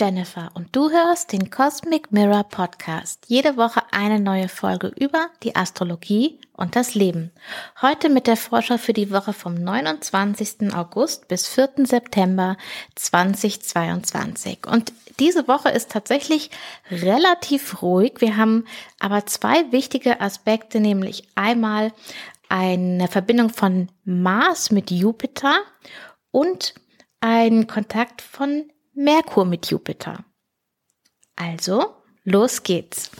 Jennifer und du hörst den Cosmic Mirror Podcast. Jede Woche eine neue Folge über die Astrologie und das Leben. Heute mit der Vorschau für die Woche vom 29. August bis 4. September 2022. Und diese Woche ist tatsächlich relativ ruhig. Wir haben aber zwei wichtige Aspekte, nämlich einmal eine Verbindung von Mars mit Jupiter und ein Kontakt von Merkur mit Jupiter. Also, los geht's.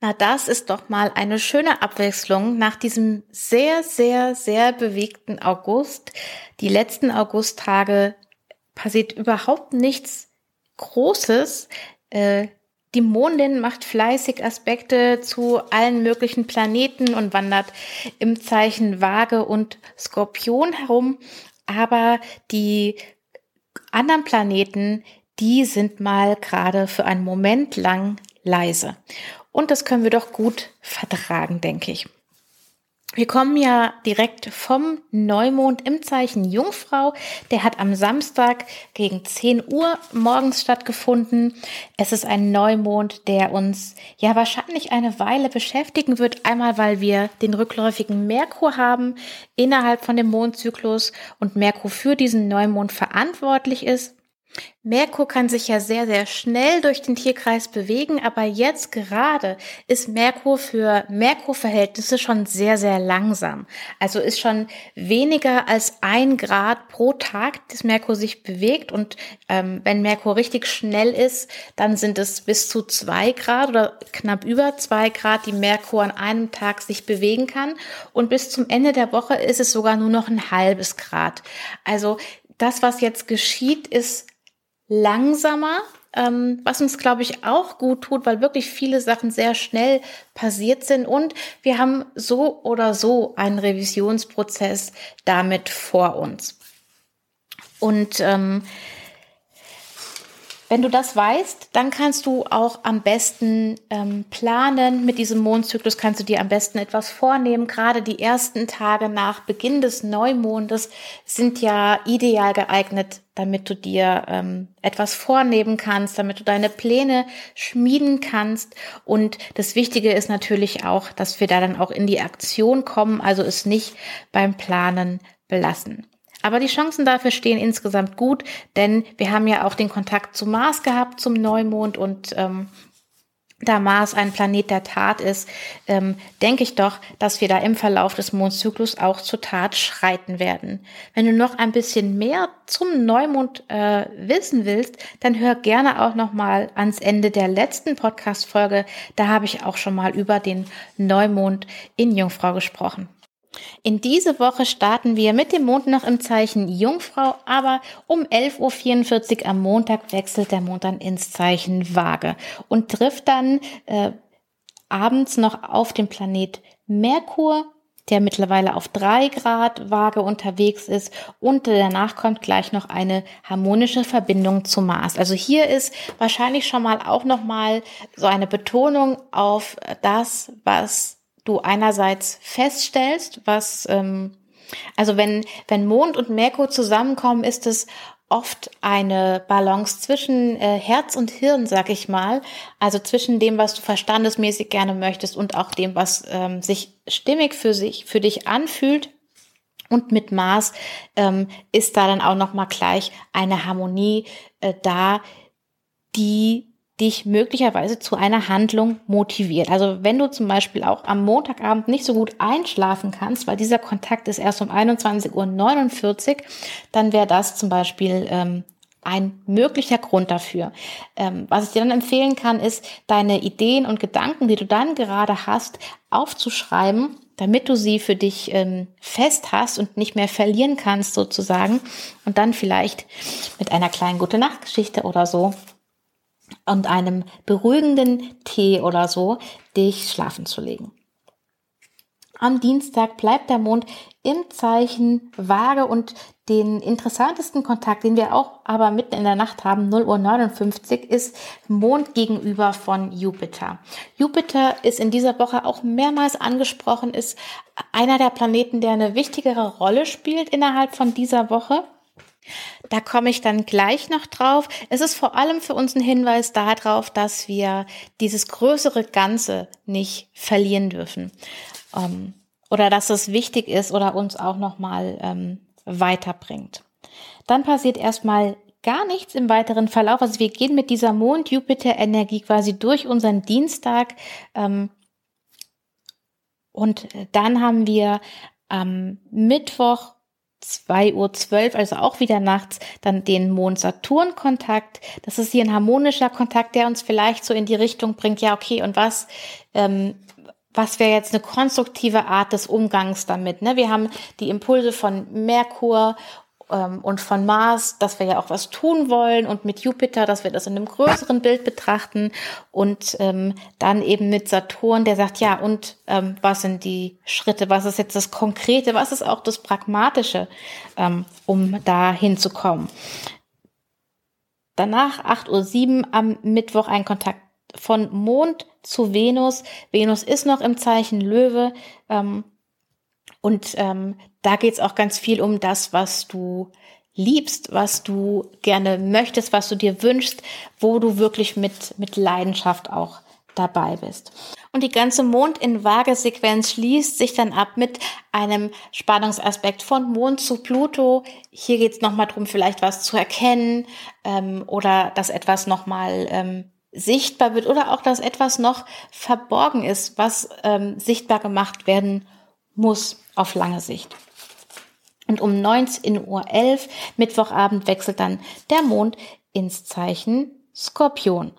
Na, das ist doch mal eine schöne Abwechslung nach diesem sehr, sehr, sehr bewegten August. Die letzten Augusttage passiert überhaupt nichts Großes. Äh, die Mondin macht fleißig Aspekte zu allen möglichen Planeten und wandert im Zeichen Waage und Skorpion herum. Aber die anderen Planeten, die sind mal gerade für einen Moment lang leise. Und das können wir doch gut vertragen, denke ich. Wir kommen ja direkt vom Neumond im Zeichen Jungfrau. Der hat am Samstag gegen 10 Uhr morgens stattgefunden. Es ist ein Neumond, der uns ja wahrscheinlich eine Weile beschäftigen wird. Einmal, weil wir den rückläufigen Merkur haben innerhalb von dem Mondzyklus und Merkur für diesen Neumond verantwortlich ist. Merkur kann sich ja sehr, sehr schnell durch den Tierkreis bewegen, aber jetzt gerade ist Merkur für Merkur-Verhältnisse schon sehr, sehr langsam. Also ist schon weniger als ein Grad pro Tag, dass Merkur sich bewegt. Und ähm, wenn Merkur richtig schnell ist, dann sind es bis zu zwei Grad oder knapp über zwei Grad, die Merkur an einem Tag sich bewegen kann. Und bis zum Ende der Woche ist es sogar nur noch ein halbes Grad. Also das, was jetzt geschieht, ist langsamer, ähm, was uns, glaube ich, auch gut tut, weil wirklich viele Sachen sehr schnell passiert sind und wir haben so oder so einen Revisionsprozess damit vor uns. Und ähm, wenn du das weißt, dann kannst du auch am besten ähm, planen. Mit diesem Mondzyklus kannst du dir am besten etwas vornehmen. Gerade die ersten Tage nach Beginn des Neumondes sind ja ideal geeignet, damit du dir ähm, etwas vornehmen kannst, damit du deine Pläne schmieden kannst. Und das Wichtige ist natürlich auch, dass wir da dann auch in die Aktion kommen, also es nicht beim Planen belassen. Aber die Chancen dafür stehen insgesamt gut, denn wir haben ja auch den Kontakt zu Mars gehabt, zum Neumond und ähm, da Mars ein Planet der Tat ist, ähm, denke ich doch, dass wir da im Verlauf des Mondzyklus auch zur Tat schreiten werden. Wenn du noch ein bisschen mehr zum Neumond äh, wissen willst, dann hör gerne auch noch mal ans Ende der letzten Podcast-Folge. Da habe ich auch schon mal über den Neumond in Jungfrau gesprochen. In diese Woche starten wir mit dem Mond noch im Zeichen Jungfrau, aber um 11.44 Uhr am Montag wechselt der Mond dann ins Zeichen Waage und trifft dann äh, abends noch auf den Planet Merkur, der mittlerweile auf drei Grad Waage unterwegs ist und danach kommt gleich noch eine harmonische Verbindung zu Mars. Also hier ist wahrscheinlich schon mal auch noch mal so eine Betonung auf das, was du einerseits feststellst, was, ähm, also wenn, wenn Mond und Merkur zusammenkommen, ist es oft eine Balance zwischen äh, Herz und Hirn, sag ich mal. Also zwischen dem, was du verstandesmäßig gerne möchtest und auch dem, was ähm, sich stimmig für sich, für dich anfühlt. Und mit Mars ähm, ist da dann auch noch mal gleich eine Harmonie äh, da, die dich möglicherweise zu einer Handlung motiviert. Also wenn du zum Beispiel auch am Montagabend nicht so gut einschlafen kannst, weil dieser Kontakt ist erst um 21.49 Uhr, dann wäre das zum Beispiel ähm, ein möglicher Grund dafür. Ähm, was ich dir dann empfehlen kann, ist, deine Ideen und Gedanken, die du dann gerade hast, aufzuschreiben, damit du sie für dich ähm, fest hast und nicht mehr verlieren kannst sozusagen. Und dann vielleicht mit einer kleinen Gute-Nacht-Geschichte oder so und einem beruhigenden Tee oder so dich schlafen zu legen. Am Dienstag bleibt der Mond im Zeichen Waage und den interessantesten Kontakt, den wir auch aber mitten in der Nacht haben, 0 Uhr 59, ist Mond gegenüber von Jupiter. Jupiter ist in dieser Woche auch mehrmals angesprochen, ist einer der Planeten, der eine wichtigere Rolle spielt innerhalb von dieser Woche. Da komme ich dann gleich noch drauf. Es ist vor allem für uns ein Hinweis darauf, dass wir dieses größere Ganze nicht verlieren dürfen. Ähm, oder dass es wichtig ist oder uns auch nochmal ähm, weiterbringt. Dann passiert erstmal gar nichts im weiteren Verlauf. Also wir gehen mit dieser Mond-Jupiter-Energie quasi durch unseren Dienstag. Ähm, und dann haben wir am Mittwoch 2.12 Uhr, also auch wieder nachts, dann den Mond-Saturn-Kontakt. Das ist hier ein harmonischer Kontakt, der uns vielleicht so in die Richtung bringt, ja, okay, und was, ähm, was wäre jetzt eine konstruktive Art des Umgangs damit? Ne? Wir haben die Impulse von Merkur und von Mars, dass wir ja auch was tun wollen und mit Jupiter, dass wir das in einem größeren Bild betrachten und ähm, dann eben mit Saturn, der sagt, ja, und ähm, was sind die Schritte, was ist jetzt das Konkrete, was ist auch das Pragmatische, ähm, um da hinzukommen. Danach 8.07 Uhr am Mittwoch ein Kontakt von Mond zu Venus. Venus ist noch im Zeichen Löwe. Ähm, und ähm, da geht's auch ganz viel um das, was du liebst, was du gerne möchtest, was du dir wünschst, wo du wirklich mit, mit Leidenschaft auch dabei bist. Und die ganze Mond in Waage-Sequenz schließt sich dann ab mit einem Spannungsaspekt von Mond zu Pluto. Hier geht es nochmal darum, vielleicht was zu erkennen ähm, oder dass etwas nochmal ähm, sichtbar wird oder auch, dass etwas noch verborgen ist, was ähm, sichtbar gemacht werden muss auf lange Sicht. Und um 19.11 Uhr Mittwochabend wechselt dann der Mond ins Zeichen Skorpion.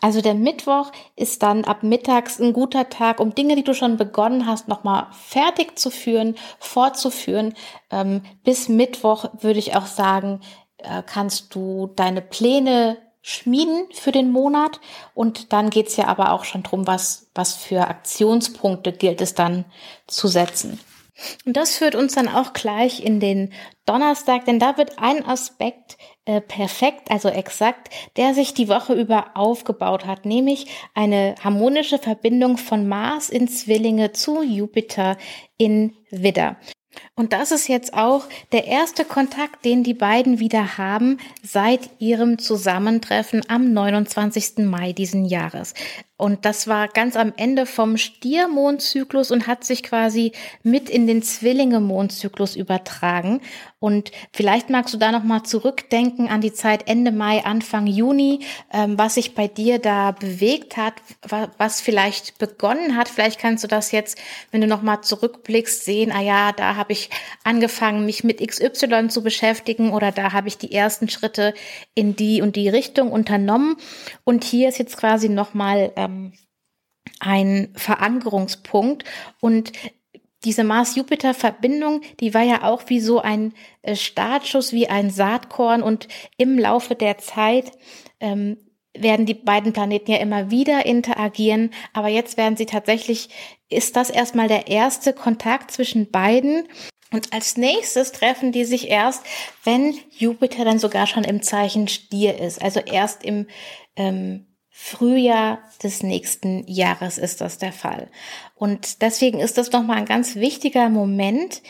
Also der Mittwoch ist dann ab mittags ein guter Tag, um Dinge, die du schon begonnen hast, nochmal fertig zu führen, fortzuführen. Ähm, bis Mittwoch würde ich auch sagen, äh, kannst du deine Pläne schmieden für den Monat. Und dann geht's ja aber auch schon drum, was, was für Aktionspunkte gilt es dann zu setzen. Und das führt uns dann auch gleich in den Donnerstag, denn da wird ein Aspekt äh, perfekt, also exakt, der sich die Woche über aufgebaut hat, nämlich eine harmonische Verbindung von Mars in Zwillinge zu Jupiter in Widder. Und das ist jetzt auch der erste Kontakt, den die beiden wieder haben seit ihrem Zusammentreffen am 29. Mai diesen Jahres. Und das war ganz am Ende vom Stiermondzyklus und hat sich quasi mit in den Zwillinge-Mondzyklus übertragen. Und vielleicht magst du da nochmal zurückdenken an die Zeit Ende Mai, Anfang Juni, ähm, was sich bei dir da bewegt hat, was vielleicht begonnen hat. Vielleicht kannst du das jetzt, wenn du nochmal zurückblickst, sehen, ah ja, da habe ich angefangen, mich mit XY zu beschäftigen oder da habe ich die ersten Schritte in die und die Richtung unternommen. Und hier ist jetzt quasi nochmal ähm, ein Verankerungspunkt. Und diese Mars-Jupiter-Verbindung, die war ja auch wie so ein äh, Startschuss, wie ein Saatkorn. Und im Laufe der Zeit ähm, werden die beiden Planeten ja immer wieder interagieren, aber jetzt werden sie tatsächlich, ist das erstmal der erste Kontakt zwischen beiden. Und als nächstes treffen die sich erst, wenn Jupiter dann sogar schon im Zeichen Stier ist, also erst im ähm, Frühjahr des nächsten Jahres ist das der Fall. Und deswegen ist das nochmal ein ganz wichtiger Moment.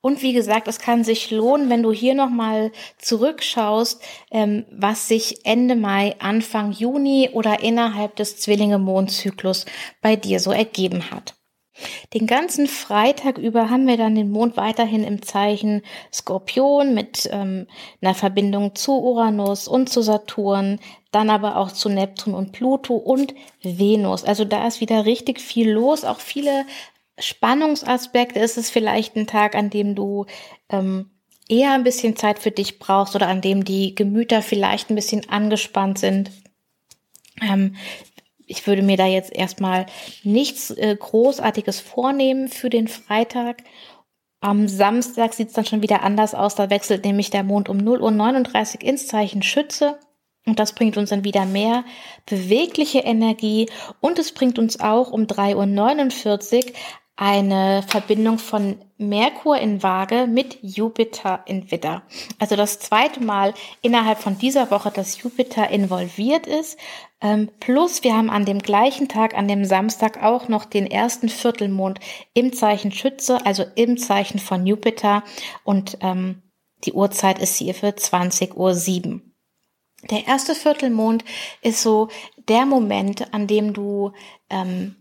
Und wie gesagt, es kann sich lohnen, wenn du hier nochmal zurückschaust, ähm, was sich Ende Mai, Anfang Juni oder innerhalb des Zwillinge-Mondzyklus bei dir so ergeben hat. Den ganzen Freitag über haben wir dann den Mond weiterhin im Zeichen Skorpion mit ähm, einer Verbindung zu Uranus und zu Saturn, dann aber auch zu Neptun und Pluto und Venus. Also da ist wieder richtig viel los, auch viele Spannungsaspekte. Ist es vielleicht ein Tag, an dem du ähm, eher ein bisschen Zeit für dich brauchst oder an dem die Gemüter vielleicht ein bisschen angespannt sind. Ähm, ich würde mir da jetzt erstmal nichts äh, Großartiges vornehmen für den Freitag. Am Samstag sieht es dann schon wieder anders aus. Da wechselt nämlich der Mond um 0 Uhr 39 ins Zeichen Schütze. Und das bringt uns dann wieder mehr bewegliche Energie. Und es bringt uns auch um 3.49 Uhr eine Verbindung von Merkur in Waage mit Jupiter in Widder. Also das zweite Mal innerhalb von dieser Woche, dass Jupiter involviert ist. Ähm, plus wir haben an dem gleichen Tag, an dem Samstag auch noch den ersten Viertelmond im Zeichen Schütze, also im Zeichen von Jupiter. Und ähm, Die Uhrzeit ist hier für 20.07 Uhr. Der erste Viertelmond ist so der Moment, an dem du ähm,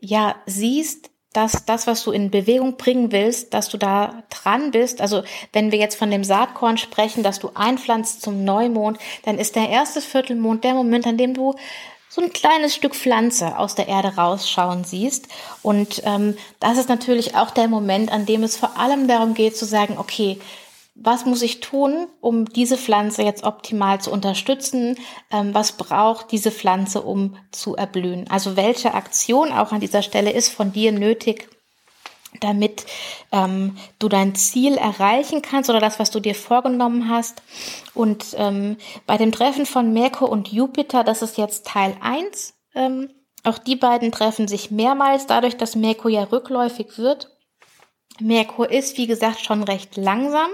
ja siehst, dass das, was du in Bewegung bringen willst, dass du da dran bist. Also wenn wir jetzt von dem Saatkorn sprechen, dass du einpflanzt zum Neumond, dann ist der erste Viertelmond der Moment, an dem du so ein kleines Stück Pflanze aus der Erde rausschauen siehst. Und ähm, das ist natürlich auch der Moment, an dem es vor allem darum geht zu sagen, okay, was muss ich tun, um diese Pflanze jetzt optimal zu unterstützen? Ähm, was braucht diese Pflanze, um zu erblühen? Also welche Aktion auch an dieser Stelle ist von dir nötig, damit ähm, du dein Ziel erreichen kannst oder das, was du dir vorgenommen hast. Und ähm, bei dem Treffen von Merkur und Jupiter, das ist jetzt Teil 1. Ähm, auch die beiden treffen sich mehrmals, dadurch, dass Merkur ja rückläufig wird. Merkur ist, wie gesagt, schon recht langsam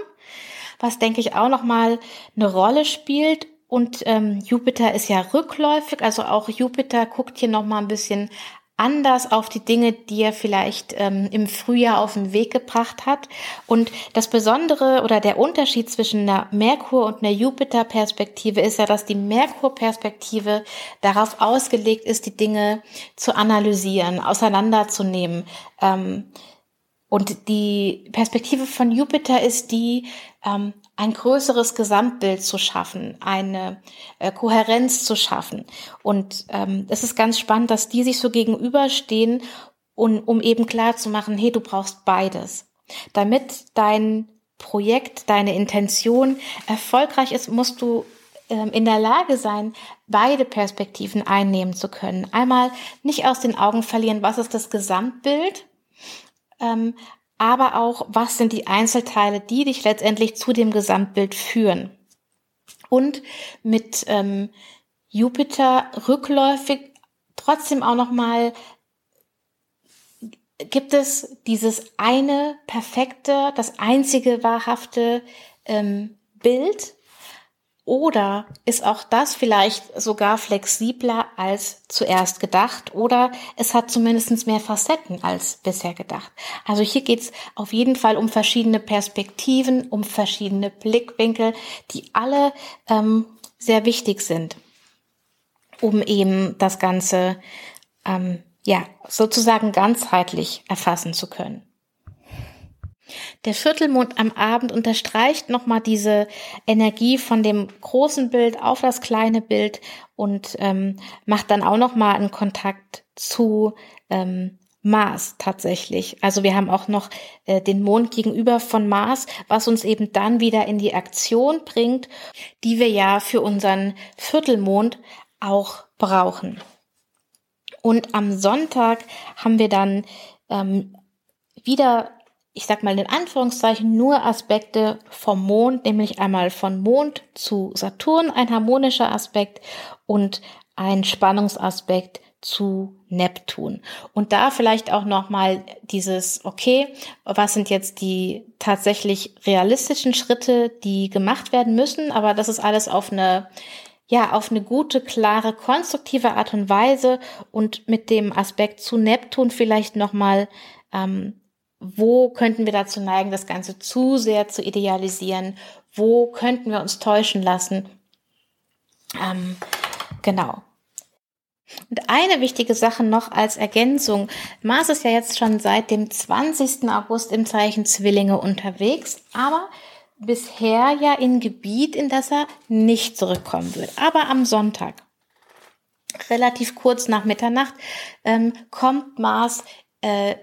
was denke ich auch nochmal eine Rolle spielt. Und ähm, Jupiter ist ja rückläufig, also auch Jupiter guckt hier nochmal ein bisschen anders auf die Dinge, die er vielleicht ähm, im Frühjahr auf den Weg gebracht hat. Und das Besondere oder der Unterschied zwischen einer Merkur- und einer Jupiter-Perspektive ist ja, dass die Merkur-Perspektive darauf ausgelegt ist, die Dinge zu analysieren, auseinanderzunehmen. Ähm, und die Perspektive von Jupiter ist die, ähm, ein größeres Gesamtbild zu schaffen, eine äh, Kohärenz zu schaffen. Und ähm, es ist ganz spannend, dass die sich so gegenüberstehen, und, um eben klar zu machen, hey, du brauchst beides. Damit dein Projekt, deine Intention erfolgreich ist, musst du ähm, in der Lage sein, beide Perspektiven einnehmen zu können. Einmal nicht aus den Augen verlieren, was ist das Gesamtbild, ähm, aber auch, was sind die Einzelteile, die dich letztendlich zu dem Gesamtbild führen. Und mit ähm, Jupiter rückläufig trotzdem auch noch mal gibt es dieses eine perfekte, das einzige wahrhafte ähm, Bild, oder ist auch das vielleicht sogar flexibler als zuerst gedacht? Oder es hat zumindest mehr Facetten als bisher gedacht? Also hier geht es auf jeden Fall um verschiedene Perspektiven, um verschiedene Blickwinkel, die alle ähm, sehr wichtig sind, um eben das Ganze ähm, ja sozusagen ganzheitlich erfassen zu können. Der Viertelmond am Abend unterstreicht nochmal diese Energie von dem großen Bild auf das kleine Bild und ähm, macht dann auch nochmal einen Kontakt zu ähm, Mars tatsächlich. Also wir haben auch noch äh, den Mond gegenüber von Mars, was uns eben dann wieder in die Aktion bringt, die wir ja für unseren Viertelmond auch brauchen. Und am Sonntag haben wir dann ähm, wieder ich sag mal in Anführungszeichen, nur Aspekte vom Mond, nämlich einmal von Mond zu Saturn, ein harmonischer Aspekt und ein Spannungsaspekt zu Neptun. Und da vielleicht auch nochmal dieses, okay, was sind jetzt die tatsächlich realistischen Schritte, die gemacht werden müssen, aber das ist alles auf eine ja, auf eine gute, klare, konstruktive Art und Weise und mit dem Aspekt zu Neptun vielleicht nochmal ähm, wo könnten wir dazu neigen, das Ganze zu sehr zu idealisieren? Wo könnten wir uns täuschen lassen? Ähm, genau. Und eine wichtige Sache noch als Ergänzung. Mars ist ja jetzt schon seit dem 20. August im Zeichen Zwillinge unterwegs, aber bisher ja in Gebiet, in das er nicht zurückkommen wird. Aber am Sonntag, relativ kurz nach Mitternacht, ähm, kommt Mars äh,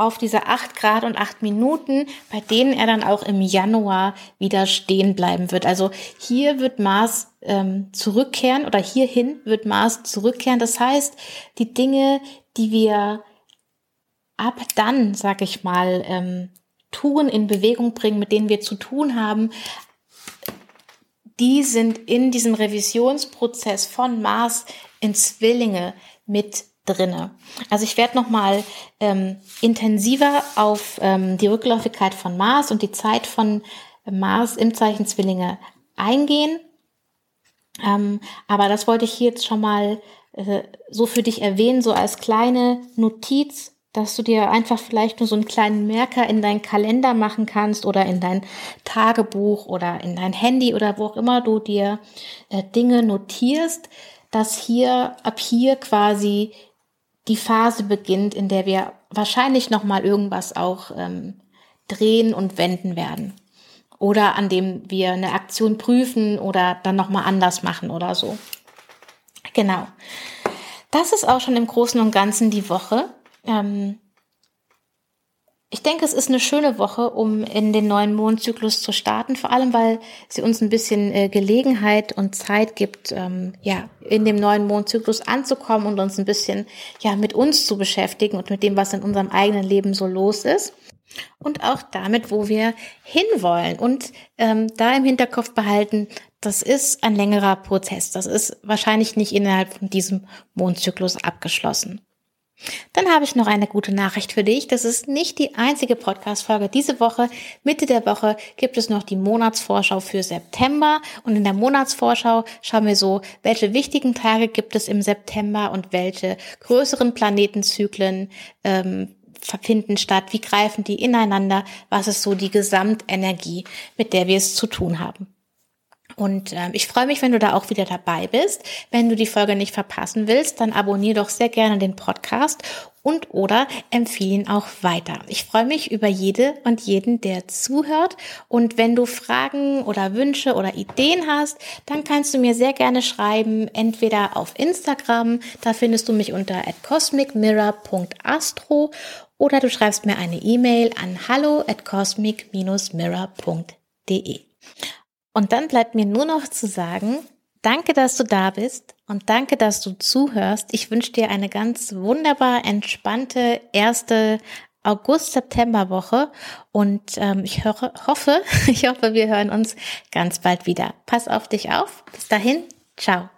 auf diese acht Grad und acht Minuten, bei denen er dann auch im Januar wieder stehen bleiben wird. Also hier wird Mars ähm, zurückkehren oder hierhin wird Mars zurückkehren. Das heißt, die Dinge, die wir ab dann, sag ich mal, ähm, tun, in Bewegung bringen, mit denen wir zu tun haben, die sind in diesem Revisionsprozess von Mars in Zwillinge mit drinne. Also ich werde noch mal ähm, intensiver auf ähm, die Rückläufigkeit von Mars und die Zeit von Mars im Zeichen Zwillinge eingehen. Ähm, aber das wollte ich hier jetzt schon mal äh, so für dich erwähnen, so als kleine Notiz, dass du dir einfach vielleicht nur so einen kleinen Merker in deinen Kalender machen kannst oder in dein Tagebuch oder in dein Handy oder wo auch immer du dir äh, Dinge notierst, dass hier ab hier quasi die Phase beginnt, in der wir wahrscheinlich noch mal irgendwas auch ähm, drehen und wenden werden oder an dem wir eine Aktion prüfen oder dann noch mal anders machen oder so. Genau. Das ist auch schon im Großen und Ganzen die Woche. Ähm, ich denke, es ist eine schöne Woche, um in den neuen Mondzyklus zu starten, vor allem weil sie uns ein bisschen äh, Gelegenheit und Zeit gibt, ähm, ja, in dem neuen Mondzyklus anzukommen und uns ein bisschen ja mit uns zu beschäftigen und mit dem, was in unserem eigenen Leben so los ist und auch damit, wo wir hinwollen und ähm, da im Hinterkopf behalten, das ist ein längerer Prozess. Das ist wahrscheinlich nicht innerhalb von diesem Mondzyklus abgeschlossen. Dann habe ich noch eine gute Nachricht für dich. Das ist nicht die einzige Podcast-Folge diese Woche. Mitte der Woche gibt es noch die Monatsvorschau für September. Und in der Monatsvorschau schauen wir so, welche wichtigen Tage gibt es im September und welche größeren Planetenzyklen ähm, finden statt. Wie greifen die ineinander? Was ist so die Gesamtenergie, mit der wir es zu tun haben? Und ähm, ich freue mich, wenn du da auch wieder dabei bist. Wenn du die Folge nicht verpassen willst, dann abonniere doch sehr gerne den Podcast und oder empfehle ihn auch weiter. Ich freue mich über jede und jeden, der zuhört. Und wenn du Fragen oder Wünsche oder Ideen hast, dann kannst du mir sehr gerne schreiben, entweder auf Instagram, da findest du mich unter cosmicmirror.astro oder du schreibst mir eine E-Mail an hallo at cosmic-mirror.de. Und dann bleibt mir nur noch zu sagen, danke, dass du da bist und danke, dass du zuhörst. Ich wünsche dir eine ganz wunderbar entspannte erste August-September-Woche und ähm, ich höre, hoffe, ich hoffe, wir hören uns ganz bald wieder. Pass auf dich auf. Bis dahin, ciao.